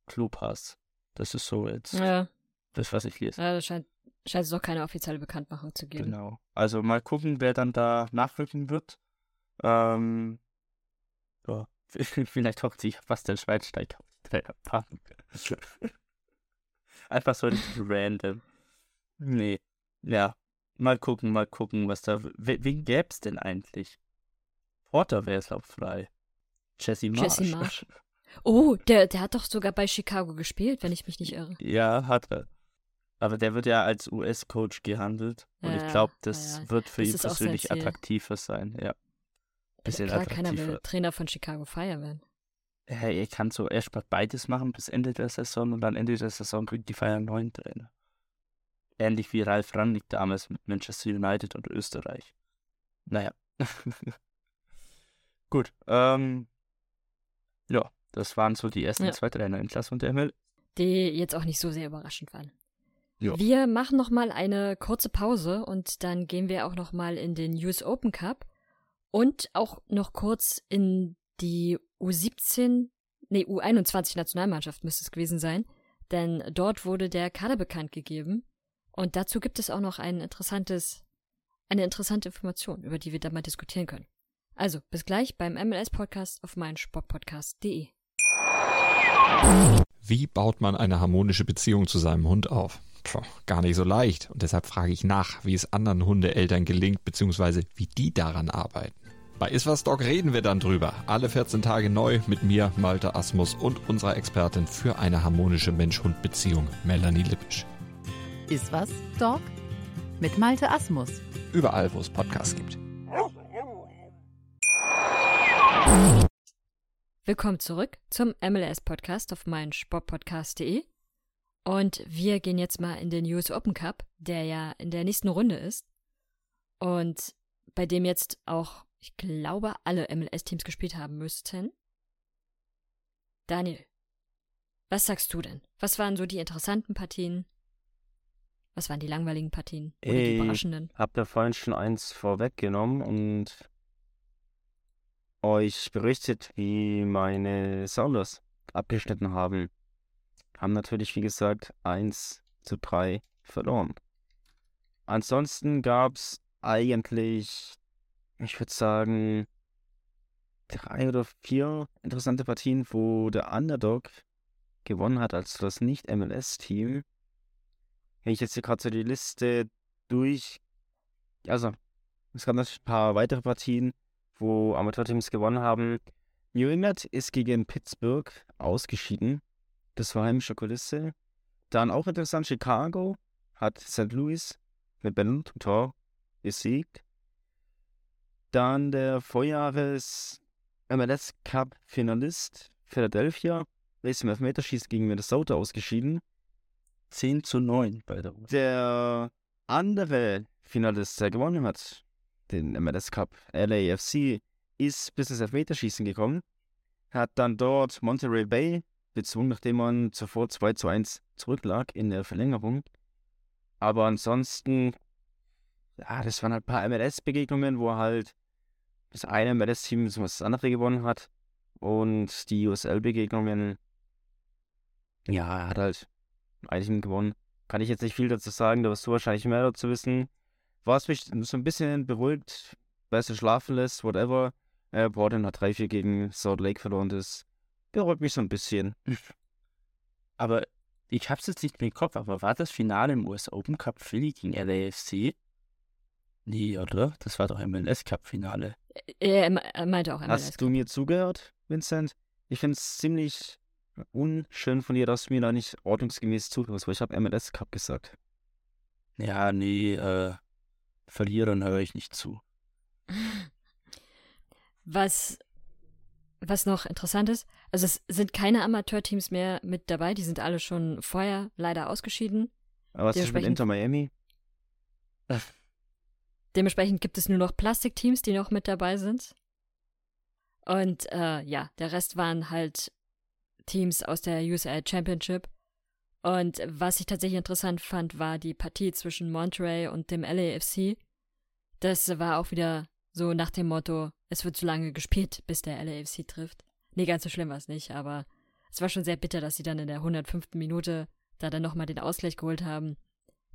Klopas. Das ist so jetzt Ja, das, was ich lese. ja das scheint, scheint es doch keine offizielle Bekanntmachung zu geben. Genau. Also mal gucken, wer dann da nachrücken wird. Ähm, ja, vielleicht hofft sich fast der Schweinsteiger auf die Trainerbank. Einfach so random. Nee. Ja. Mal gucken, mal gucken, was da. we- Wen gäb's denn eigentlich? Porter wäre es auch frei. Jesse Marsch. Jesse Marsch. Oh, der, der hat doch sogar bei Chicago gespielt, wenn ich mich nicht irre. Ja, hat er. Aber der wird ja als US-Coach gehandelt. Und Ja, ich glaube, ja, das ja. wird für Das ihn persönlich attraktiver sein. Ja. Bisschen Klar, keiner will attraktiver. Trainer von Chicago Fire werden. Hey, er kann so erst mal beides machen bis Ende der Saison und dann Ende der Saison kriegt die Feier einen neuen Trainer. Ähnlich wie Ralf Rangnick damals mit Manchester United und Österreich. Naja. Gut, ähm, ja, das waren so die ersten Ja. zwei Trainerentlassungen der ML. Die jetzt auch nicht so sehr überraschend waren. Ja. Wir machen noch mal eine kurze Pause und dann gehen wir auch noch mal in den US Open Cup und auch noch kurz in die U17, nee, U21 Nationalmannschaft müsste es gewesen sein, denn dort wurde der Kader bekannt gegeben und dazu gibt es auch noch ein interessantes, eine interessante Information, über die wir da mal diskutieren können. Also, bis gleich beim MLS Podcast auf meinsportpodcast.de. Wie baut man eine harmonische Beziehung zu seinem Hund auf? Puh, gar nicht so leicht. Und deshalb frage ich nach, wie es anderen Hundeeltern gelingt, beziehungsweise wie die daran arbeiten. Bei Iswas Dog reden wir dann drüber. Alle 14 Tage neu mit mir, Malte Asmus und unserer Expertin für eine harmonische Mensch-Hund-Beziehung, Melanie Lippisch. Ist was, Dog? Mit Malte Asmus. Überall, wo es Podcasts gibt. Willkommen zurück zum MLS-Podcast auf meinsportpodcast.de. Und wir gehen jetzt mal in den US Open Cup, der ja in der nächsten Runde ist. Und bei dem jetzt auch, ich glaube, alle MLS-Teams gespielt haben müssten. Daniel, was sagst du denn? Was waren so die interessanten Partien? Was waren die langweiligen Partien? Oder die Ey, überraschenden? Hab da vorhin schon eins vorweggenommen und euch berichtet, wie meine Sounders abgeschnitten haben. Haben natürlich, wie gesagt, 1 zu 3 verloren. Ansonsten gab's eigentlich, ich würde sagen, drei oder vier interessante Partien, wo der Underdog gewonnen hat, also das Nicht-MLS-Team. Wenn ich jetzt hier gerade so die Liste durch. Also, es gab natürlich ein paar weitere Partien, wo Amateurteams gewonnen haben. New England ist gegen Pittsburgh ausgeschieden. Das war heimische Kulisse. Dann auch interessant, Chicago hat St. Louis mit Ben Tor besiegt. Dann der Vorjahres MLS Cup Finalist Philadelphia ist im Elfmeterschießen gegen Minnesota ausgeschieden. 10 zu 9 bei der Uhr. Der andere Finalist, der gewonnen hat, den MLS Cup, LAFC, ist bis ins Elfmeterschießen gekommen, hat dann dort Monterey Bay bezwungen, nachdem man zuvor 2 zu 1 zurücklag in der Verlängerung. Aber ansonsten, ja, das waren halt ein paar MLS-Begegnungen, wo halt das eine was das andere gewonnen hat. Und die USL-Begegnungen, ja, hat halt Team gewonnen. Kann ich jetzt nicht viel dazu sagen, da wirst du wahrscheinlich mehr dazu wissen. Was mich so ein bisschen beruhigt, besser schlafen lässt, whatever. Äh, Portland hat 3-4 gegen Salt Lake verloren, das beruhigt mich so ein bisschen. Aber ich hab's jetzt nicht mehr im Kopf, aber war das Finale im US Open Cup Philly gegen LAFC? Nee, oder? Das war doch MLS Cup Finale. Er, er meinte auch MLS. Hast du mir zugehört, Vincent? Ich finde es ziemlich unschön von dir, dass du mir da nicht ordnungsgemäß zuhörst, weil ich habe MLS Cup gesagt. Ja, nee, äh, Verlierern höre ich nicht zu. Was, was noch interessant ist, also es sind keine Amateurteams mehr mit dabei, die sind alle schon vorher leider ausgeschieden. Aber was ist mit Inter Miami? Dementsprechend gibt es nur noch Plastikteams, die noch mit dabei sind. Und äh, ja, der Rest waren halt Teams aus der USL Championship. Und was ich tatsächlich interessant fand, war die Partie zwischen Monterey und dem LAFC. Das war auch wieder so nach dem Motto, es wird zu lange gespielt, bis der LAFC trifft. Nee, ganz so schlimm war es nicht, aber es war schon sehr bitter, dass sie dann in der 105. Minute da dann nochmal den Ausgleich geholt haben.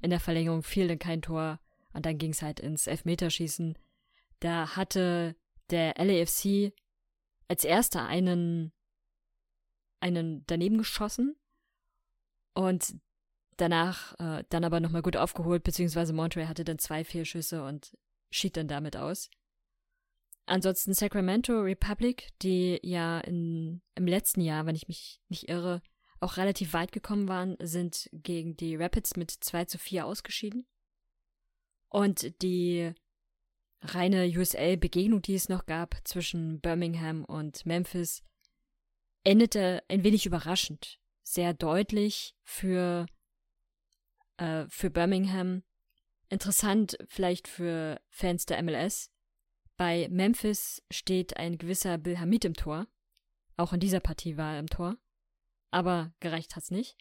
In der Verlängerung fiel dann kein Tor und dann ging es halt ins Elfmeterschießen. Da hatte der LAFC als erster einen, einen daneben geschossen und danach äh, dann aber nochmal gut aufgeholt, beziehungsweise Montreal hatte dann zwei Fehlschüsse und schied dann damit aus. Ansonsten Sacramento Republic, die ja in, im letzten Jahr, wenn ich mich nicht irre, auch relativ weit gekommen waren, sind gegen die Rapids mit 2 zu 4 ausgeschieden. Und die reine USL-Begegnung, die es noch gab zwischen Birmingham und Memphis, endete ein wenig überraschend. Sehr deutlich für, äh, für Birmingham. Interessant vielleicht für Fans der MLS. Bei Memphis steht ein gewisser Bill Hamid im Tor. Auch in dieser Partie war er im Tor. Aber gereicht hat's nicht.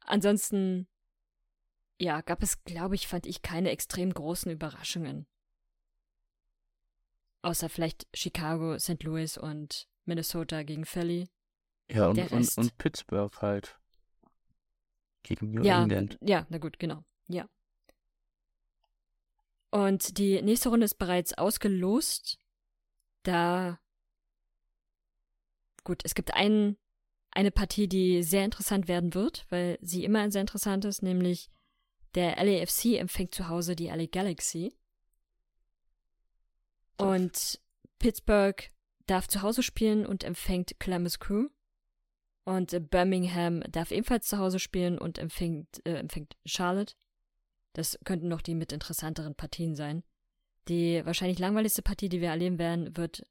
Ansonsten, ja, gab es, glaube ich, fand ich keine extrem großen Überraschungen. Außer vielleicht Chicago, St. Louis und Minnesota gegen Philly. Ja, und, und, und Pittsburgh halt. Gegen New ja, England. ja, na gut, genau. Ja. Und die nächste Runde ist bereits ausgelost. Da. Gut, es gibt ein, eine Partie, die sehr interessant werden wird, weil sie immer sehr interessant ist, nämlich der LAFC empfängt zu Hause die LA Galaxy. Und Pittsburgh darf zu Hause spielen und empfängt Columbus Crew. Und Birmingham darf ebenfalls zu Hause spielen und empfängt, äh, empfängt Charlotte. Das könnten noch die mit interessanteren Partien sein. Die wahrscheinlich langweiligste Partie, die wir erleben werden, wird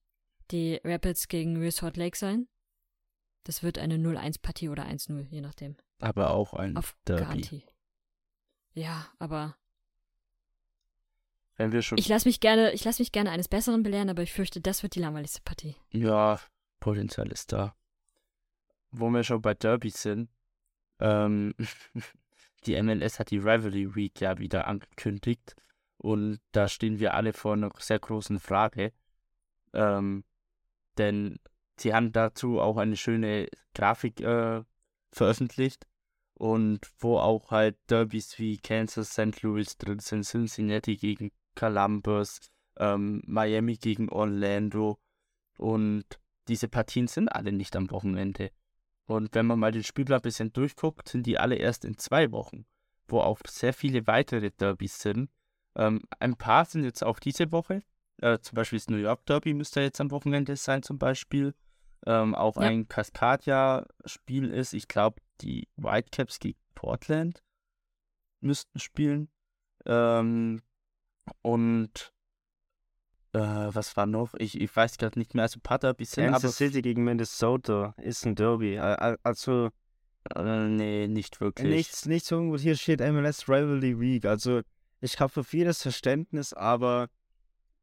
die Rapids gegen Real Salt Lake sein. Das wird eine 0-1-Partie oder 1-0, je nachdem. Aber auch ein Auf Derby. Garantie. Ja, aber Wenn wir schon. ich lasse mich gerne, ich lasse mich gerne eines Besseren belehren, aber ich fürchte, das wird die langweiligste Partie. Ja, Potenzial ist da. Wo wir schon bei Derby sind, ähm, die MLS hat die Rivalry Week ja wieder angekündigt und da stehen wir alle vor einer sehr großen Frage. Ähm, denn sie haben dazu auch eine schöne Grafik äh, veröffentlicht und wo auch halt Derbys wie Kansas, St. Louis drin sind, Cincinnati gegen Columbus, ähm, Miami gegen Orlando und diese Partien sind alle nicht am Wochenende. Und wenn man mal den Spielplan ein bisschen durchguckt, sind die alle erst in zwei Wochen, wo auch sehr viele weitere Derbys sind. Ähm, ein paar sind jetzt auch diese Woche. Äh, zum Beispiel das New York Derby müsste jetzt am Wochenende sein, zum Beispiel. Ähm, auch Ja. ein Cascadia-Spiel ist. Ich glaube, die Whitecaps gegen Portland müssten spielen. Ähm, und äh, was war noch? Ich, ich weiß gerade nicht mehr. Also sind, aber Kansas City gegen Minnesota ist ein Derby. Also Äh, nee, nicht wirklich. nichts, nichts irgendwo hier steht MLS Rivalry Week. Also ich habe für vieles Verständnis, aber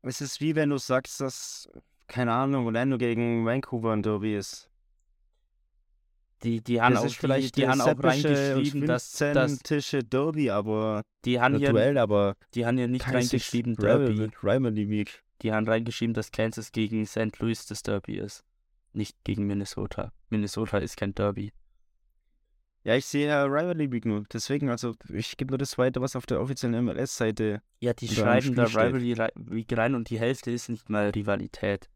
es ist wie wenn du sagst, dass, keine Ahnung, Orlando gegen Vancouver ein Derby ist. Die, die haben das auch, die, die das haben auch reingeschrieben, dass, 15. Derby, aber die haben hier, Duell, aber die haben hier nicht reingeschrieben Derby. Rivalry. Die haben reingeschrieben, dass Kansas gegen St. Louis das Derby ist. Nicht gegen Minnesota. Minnesota ist kein Derby. Ja, ich sehe ja Rivalry Week nur. Deswegen, also ich gebe nur das weiter, was auf der offiziellen MLS-Seite. Ja, die schreiben da. Rivalry Ri- Week rein und die Hälfte ist nicht mal Rivalität.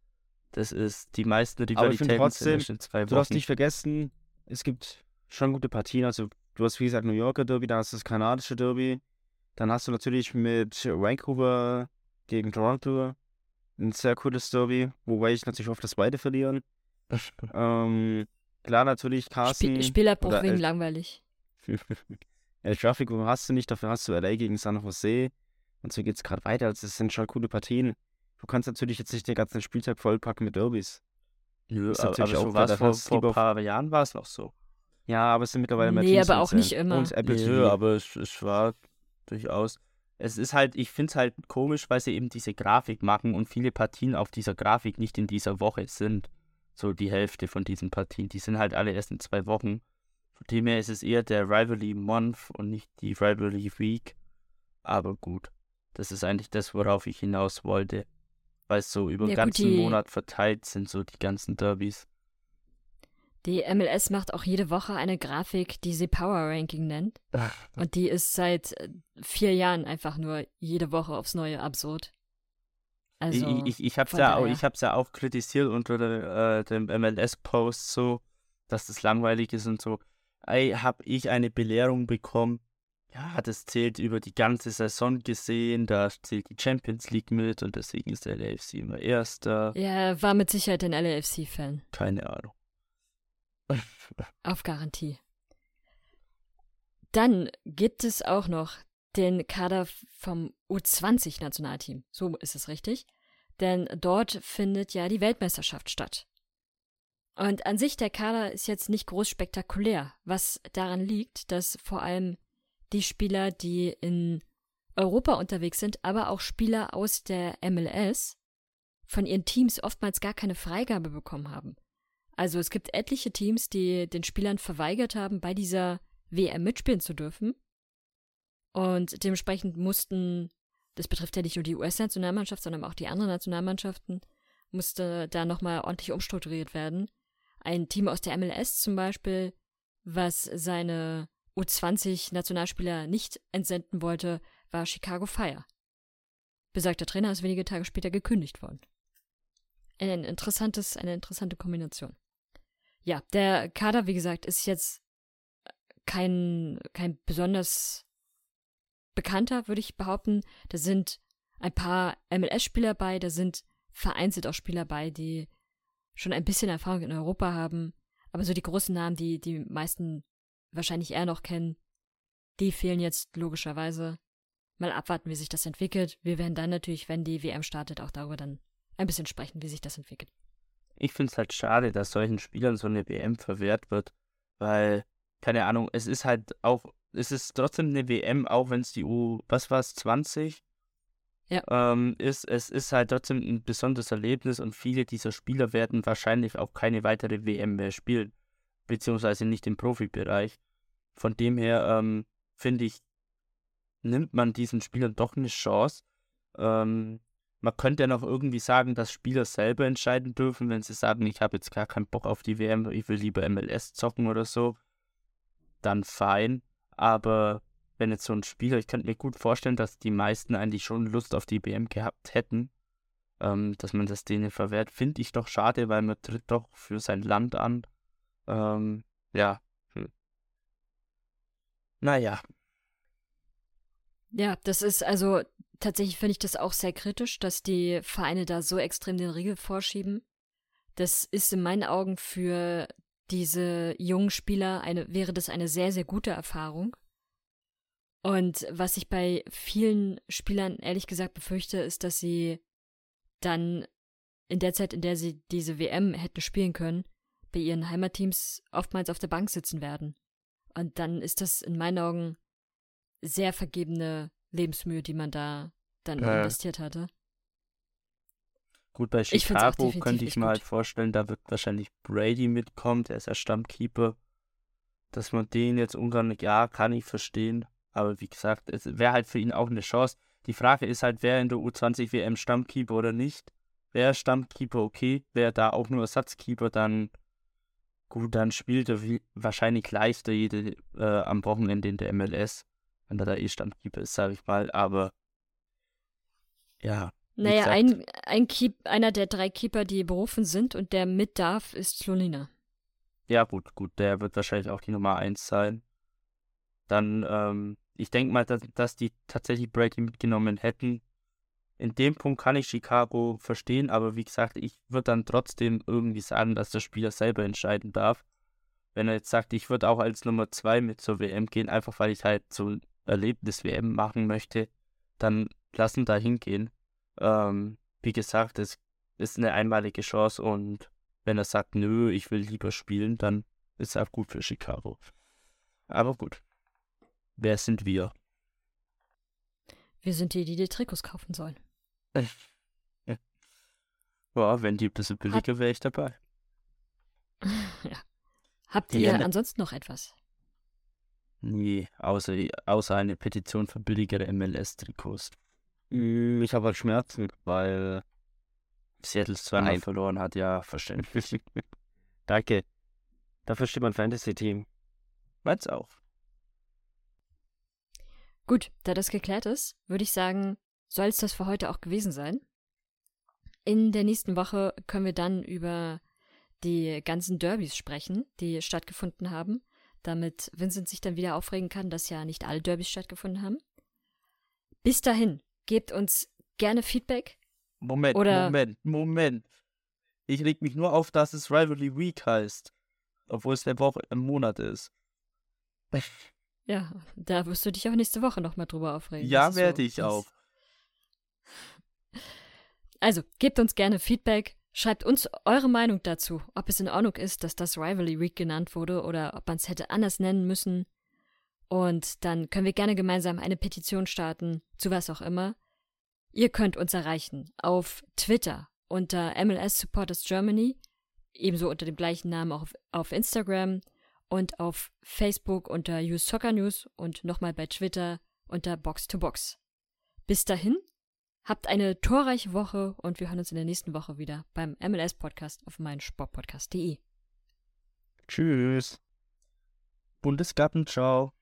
Das ist, die meisten Aber ich Rivalitäten finde sind trotzdem, in zwei Du darfst Wochen. nicht vergessen, es gibt schon gute Partien. Also du hast wie gesagt New Yorker Derby, dann hast du das kanadische Derby. Dann hast du natürlich mit Vancouver gegen Toronto ein sehr cooles Derby, wobei ich natürlich hoffe, dass beide verlieren. Ähm, klar, natürlich Carsten. Spiel, Spielabbruch oder wegen El- langweilig. El Trafico hast du nicht, dafür hast du LA gegen San Jose. Und so geht's gerade weiter. Also, es sind schon coole Partien. Du kannst natürlich jetzt nicht den ganzen Spieltag vollpacken mit Derbys. Nö, ist aber, natürlich aber auch so war es vor, vor ein paar Jahren war es noch so. Ja, aber es sind mittlerweile mehr Nee, Teams aber und auch nicht immer. Und Apple Nö, TV. aber es, es war durchaus. Es ist halt, ich finde es halt komisch, weil sie eben diese Grafik machen und viele Partien auf dieser Grafik nicht in dieser Woche sind. So die Hälfte von diesen Partien. Die sind halt alle erst in zwei Wochen. Von dem her ist es eher der Rivalry Month und nicht die Rivalry Week. Aber gut. Das ist eigentlich das, worauf ich hinaus wollte. Weil es so über den Ja, gut, ganzen die- Monat verteilt sind, so die ganzen Derbys. Die MLS macht auch jede Woche eine Grafik, die sie Power Ranking nennt. Und die ist seit äh, vier Jahren einfach nur jede Woche aufs Neue absurd. Also, ich, ich, ich hab's von ja auch, ich hab's ja auch kritisiert unter der, äh, dem MLS-Post so, dass das langweilig ist und so. Ey, hab ich eine Belehrung bekommen? Ja, das zählt über die ganze Saison gesehen, da zählt die Champions League mit und deswegen ist der LAFC immer Erster. ja, er war mit Sicherheit ein LAFC-Fan. Keine Ahnung. Auf Garantie. Dann gibt es auch noch den Kader vom U20-Nationalteam. So ist es richtig. Denn dort findet ja die Weltmeisterschaft statt. Und an sich der Kader ist jetzt nicht groß spektakulär, was daran liegt, dass vor allem die Spieler, die in Europa unterwegs sind, aber auch Spieler aus der MLS von ihren Teams oftmals gar keine Freigabe bekommen haben. Also es gibt etliche Teams, die den Spielern verweigert haben, bei dieser WM mitspielen zu dürfen. Und dementsprechend mussten, das betrifft ja nicht nur die US-Nationalmannschaft, sondern auch die anderen Nationalmannschaften, musste da nochmal ordentlich umstrukturiert werden. Ein Team aus der MLS zum Beispiel, was seine U20-Nationalspieler nicht entsenden wollte, war Chicago Fire. Besagter Trainer ist wenige Tage später gekündigt worden. Ein interessantes, eine interessante Kombination. Ja, der Kader, wie gesagt, ist jetzt kein, kein besonders bekannter, würde ich behaupten. Da sind ein paar MLS-Spieler bei, da sind vereinzelt auch Spieler bei, die schon ein bisschen Erfahrung in Europa haben. Aber so die großen Namen, die die meisten wahrscheinlich eher noch kennen, die fehlen jetzt logischerweise. Mal abwarten, wie sich das entwickelt. Wir werden dann natürlich, wenn die WM startet, auch darüber dann ein bisschen sprechen, wie sich das entwickelt. ich finde es halt schade, dass solchen Spielern so eine WM verwehrt wird, weil, keine Ahnung, es ist halt auch, es ist trotzdem eine WM, auch wenn es die U, was war es, 20? Ja. Ähm, ist, es ist halt trotzdem ein besonderes Erlebnis und viele dieser Spieler werden wahrscheinlich auch keine weitere WM mehr spielen, beziehungsweise nicht im Profibereich. Von dem her, ähm, finde ich, nimmt man diesen Spielern doch eine Chance. Ähm, man könnte ja noch irgendwie sagen, dass Spieler selber entscheiden dürfen, wenn sie sagen, ich habe jetzt gar keinen Bock auf die WM, ich will lieber MLS zocken oder so. Dann fein. Aber wenn jetzt so ein Spieler, ich könnte mir gut vorstellen, dass die meisten eigentlich schon Lust auf die WM gehabt hätten, ähm, dass man das denen verwehrt, finde ich doch schade, weil man tritt doch für sein Land an. Ähm, ja. Hm. Naja. Ja, das ist also tatsächlich finde ich das auch sehr kritisch, dass die Vereine da so extrem den Riegel vorschieben. Das ist in meinen Augen für diese jungen Spieler eine, wäre das eine sehr, sehr gute Erfahrung. Und was ich bei vielen Spielern ehrlich gesagt befürchte, ist, dass sie dann in der Zeit, in der sie diese WM hätten spielen können, bei ihren Heimatteams oftmals auf der Bank sitzen werden. Und dann ist das in meinen Augen sehr vergebene Lebensmühe, die man da dann Ja. investiert hatte. Gut, bei Ich Chicago definitiv könnte ich mir gut. halt vorstellen, da wird wahrscheinlich Brady mitkommen, der ist ja Stammkeeper. Dass man den jetzt Ungarn, ja, kann ich verstehen. Aber wie gesagt, es wäre halt für ihn auch eine Chance. Die Frage ist halt, wer in der U20 WM Stammkeeper oder nicht. Wäre Stammkeeper okay, wäre da auch nur Ersatzkeeper, dann gut, dann spielt er wie, wahrscheinlich leichter jede, äh, am Wochenende in der MLS, wenn er da eh Stammkeeper ist, sage ich mal. Aber ja, Naja, ein, ein Keep, einer der drei Keeper, die berufen sind und der mit darf, ist Slonina. Ja, gut, gut, der wird wahrscheinlich auch die Nummer 1 sein. Dann, ähm, ich denke mal, dass, dass die tatsächlich Brady mitgenommen hätten. In dem Punkt kann ich Chicago verstehen, aber wie gesagt, ich würde dann trotzdem irgendwie sagen, dass der Spieler selber entscheiden darf. Wenn er jetzt sagt, ich würde auch als Nummer 2 mit zur WM gehen, einfach weil ich halt so ein Erlebnis-WM machen möchte, dann lassen da hingehen. Ähm, wie gesagt, es ist eine einmalige Chance und wenn er sagt, nö, ich will lieber spielen, dann ist er auch gut für Chicago. Aber gut. Wer sind wir? Wir sind die, die die Trikots kaufen sollen. Ja, wenn die ein bisschen billiger wäre ich dabei. ja. Habt Ja, ihr ne- ansonsten noch etwas? Nee, außer, außer eine Petition für billigere MLS-Trikots. Mm, Ich habe halt Schmerzen, weil. Seattle zweimal verloren hat, ja, verständlich. Danke. Dafür steht mein Fantasy-Team. Meins auch. Gut, da das geklärt ist, würde ich sagen, soll es das für heute auch gewesen sein. In der nächsten Woche können wir dann über die ganzen Derbys sprechen, die stattgefunden haben, damit Vincent sich dann wieder aufregen kann, dass ja nicht alle Derbys stattgefunden haben. Bis dahin, gebt uns gerne Feedback. Moment, Oder- Moment, Moment. Ich reg mich nur auf, dass es Rivalry Week heißt. Obwohl es eine Woche, ein Monat ist. Ja, da wirst du dich auch nächste Woche nochmal drüber aufregen. Ja, ist so werde ich auch. Also, gebt uns gerne Feedback. Schreibt uns eure Meinung dazu, ob es in Ordnung ist, dass das Rivalry Week genannt wurde oder ob man es hätte anders nennen müssen. Und dann können wir gerne gemeinsam eine Petition starten, zu was auch immer. Ihr könnt uns erreichen auf Twitter unter MLS Supporters Germany, ebenso unter dem gleichen Namen auch auf, Instagram und auf Facebook unter Use Soccer News und nochmal bei Twitter unter Box to Box. Bis dahin, habt eine torreiche Woche und wir hören uns in der nächsten Woche wieder beim MLS Podcast auf meinsportpodcast.de. Tschüss. Bundesgarten, ciao.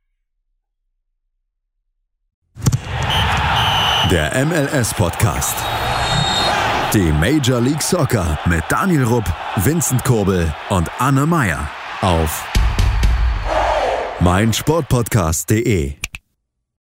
Der MLS-Podcast. Die Major League Soccer mit Daniel Rupp, Vincent Kurbel und Anne Meyer auf meinsportpodcast.de.